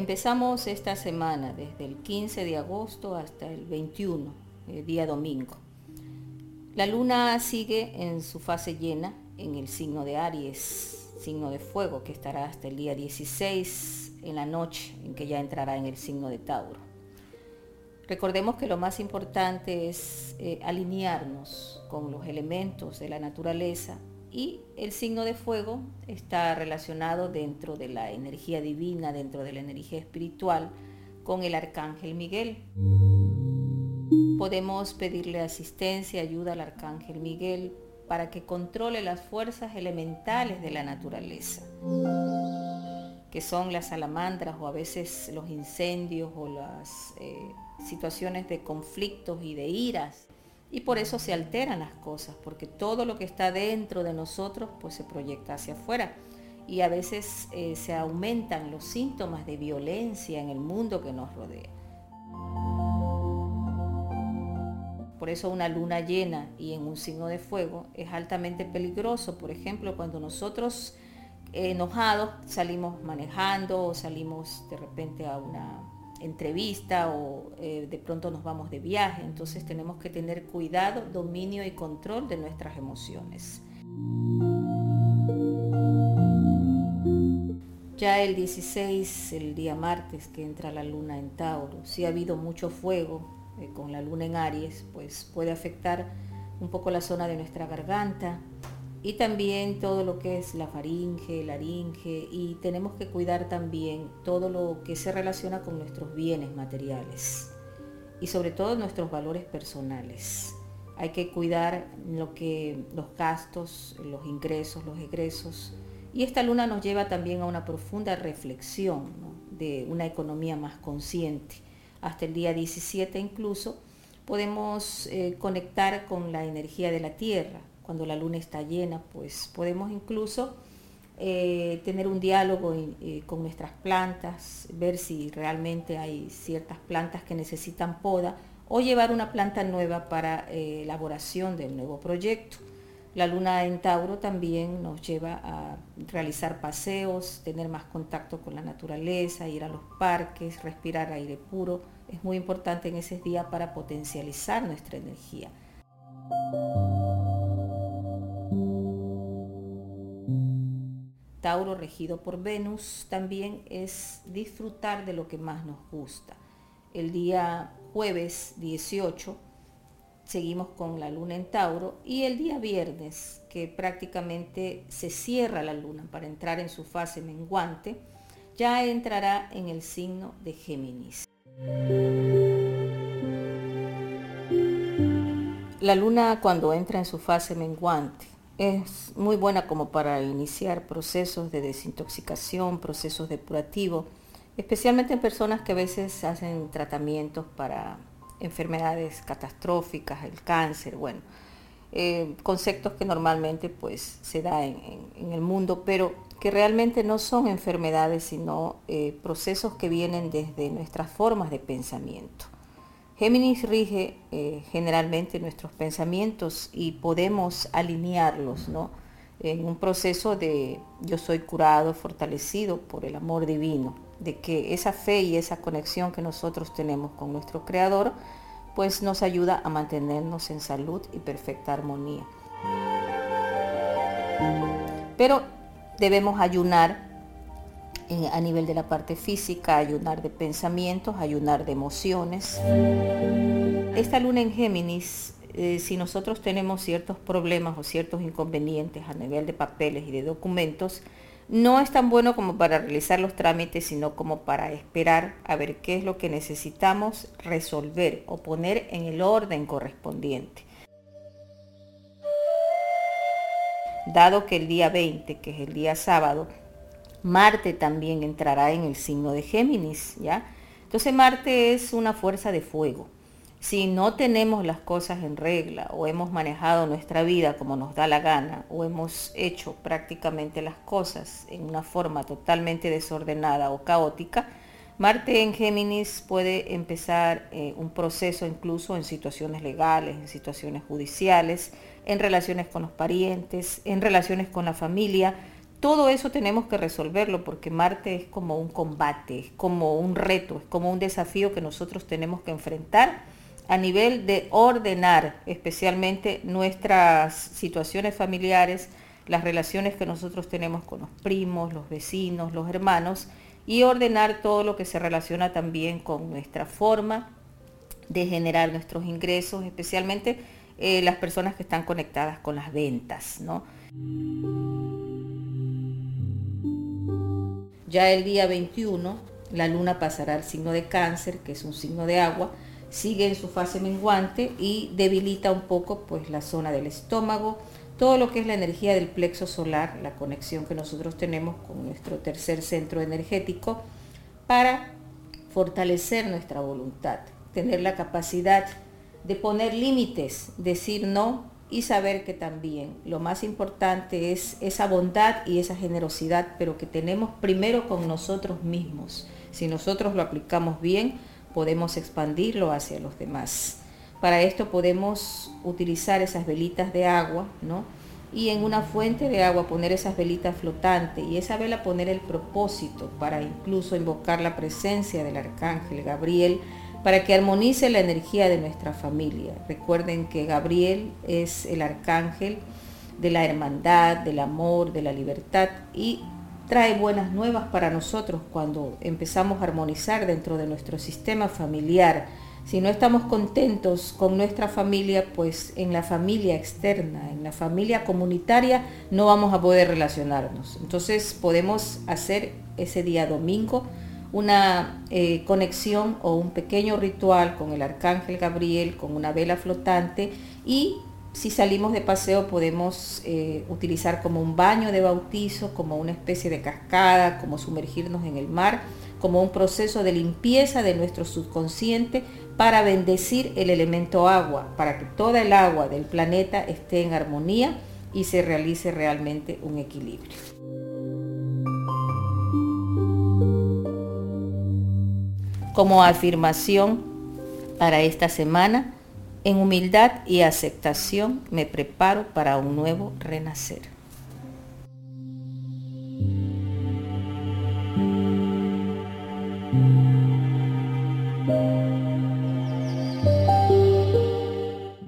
Empezamos esta semana desde el 15 de agosto hasta el 21, el día domingo. La luna sigue en su fase llena en el signo de Aries, signo de fuego, que estará hasta el día 16 en la noche, en que ya entrará en el signo de Tauro. Recordemos que lo más importante es eh, alinearnos con los elementos de la naturaleza y el signo de fuego está relacionado dentro de la energía divina, dentro de la energía espiritual, con el arcángel Miguel. Podemos pedirle asistencia, ayuda al arcángel Miguel para que controle las fuerzas elementales de la naturaleza, que son las salamandras o a veces los incendios o las eh, situaciones de conflictos y de iras y por eso se alteran las cosas, porque todo lo que está dentro de nosotros pues se proyecta hacia afuera. Y a veces eh, se aumentan los síntomas de violencia en el mundo que nos rodea. Por eso una luna llena y en un signo de fuego es altamente peligroso. Por ejemplo, cuando nosotros enojados salimos manejando o salimos de repente a una entrevista o eh, de pronto nos vamos de viaje. Entonces tenemos que tener cuidado, dominio y control de nuestras emociones. Ya el 16, el día martes que entra la luna en Tauro, si ha habido mucho fuego eh, con la luna en Aries, pues puede afectar un poco la zona de nuestra garganta, y también todo lo que es la faringe, laringe y tenemos que cuidar también todo lo que se relaciona con nuestros bienes materiales y sobre todo nuestros valores personales. Hay que cuidar lo que los gastos, los ingresos, los egresos y esta luna nos lleva también a una profunda reflexión de una economía más consciente. Hasta el día 17 incluso podemos eh, conectar con la energía de la tierra, cuando la luna está llena, pues podemos incluso eh, tener un diálogo con nuestras plantas, ver si realmente hay ciertas plantas que necesitan poda o llevar una planta nueva para eh, elaboración del nuevo proyecto. La luna en Tauro también nos lleva a realizar paseos, tener más contacto con la naturaleza, ir a los parques, respirar aire puro. Es muy importante en ese día para potencializar nuestra energía. Tauro regido por Venus también es disfrutar de lo que más nos gusta. El día jueves 18 seguimos con la luna en Tauro y el día viernes, que prácticamente se cierra la luna para entrar en su fase menguante, ya entrará en el signo de Géminis. La luna cuando entra en su fase menguante es muy buena como para iniciar procesos de desintoxicación, procesos depurativos, especialmente en personas que a veces hacen tratamientos para enfermedades catastróficas, el cáncer, bueno, eh, conceptos que normalmente pues se da en, el mundo, pero que realmente no son enfermedades, sino eh, procesos que vienen desde nuestras formas de pensamiento. Géminis rige eh, generalmente nuestros pensamientos y podemos alinearlos en un proceso de yo soy curado, fortalecido por el amor divino, de que esa fe y esa conexión que nosotros tenemos con nuestro Creador, pues nos ayuda a mantenernos en salud y perfecta armonía. Pero debemos ayunar a nivel de la parte física, ayunar de pensamientos, ayunar de emociones. Esta luna en Géminis, eh, si nosotros tenemos ciertos problemas o ciertos inconvenientes a nivel de papeles y de documentos, no es tan bueno como para realizar los trámites, sino como para esperar a ver qué es lo que necesitamos resolver o poner en el orden correspondiente. Dado que el día 20, que es el día sábado, Marte también entrará en el signo de Géminis, ¿ya? Entonces Marte es una fuerza de fuego. Si no tenemos las cosas en regla o hemos manejado nuestra vida como nos da la gana o hemos hecho prácticamente las cosas en una forma totalmente desordenada o caótica, Marte en Géminis puede empezar eh, un proceso incluso en situaciones legales, en situaciones judiciales, en relaciones con los parientes, en relaciones con la familia, todo eso tenemos que resolverlo porque Marte es como un combate, es como un reto, es como un desafío que nosotros tenemos que enfrentar a nivel de ordenar especialmente nuestras situaciones familiares, las relaciones que nosotros tenemos con los primos, los vecinos, los hermanos y ordenar todo lo que se relaciona también con nuestra forma de generar nuestros ingresos, especialmente eh, las personas que están conectadas con las ventas. ¿no? Ya el día 21 la luna pasará al signo de cáncer, que es un signo de agua, sigue en su fase menguante y debilita un poco pues la zona del estómago, todo lo que es la energía del plexo solar, la conexión que nosotros tenemos con nuestro tercer centro energético para fortalecer nuestra voluntad, tener la capacidad de poner límites, decir no y saber que también lo más importante es esa bondad y esa generosidad, pero que tenemos primero con nosotros mismos. Si nosotros lo aplicamos bien, podemos expandirlo hacia los demás. Para esto podemos utilizar esas velitas de agua, ¿no? Y en una fuente de agua poner esas velitas flotantes y esa vela poner el propósito para incluso invocar la presencia del arcángel Gabriel para que armonice la energía de nuestra familia. Recuerden que Gabriel es el arcángel de la hermandad, del amor, de la libertad y trae buenas nuevas para nosotros cuando empezamos a armonizar dentro de nuestro sistema familiar. Si no estamos contentos con nuestra familia, pues en la familia externa, en la familia comunitaria, no vamos a poder relacionarnos. Entonces podemos hacer ese día domingo una eh, conexión o un pequeño ritual con el arcángel Gabriel, con una vela flotante y si salimos de paseo podemos eh, utilizar como un baño de bautizo, como una especie de cascada, como sumergirnos en el mar, como un proceso de limpieza de nuestro subconsciente para bendecir el elemento agua, para que toda el agua del planeta esté en armonía y se realice realmente un equilibrio. Como afirmación para esta semana, en humildad y aceptación me preparo para un nuevo renacer.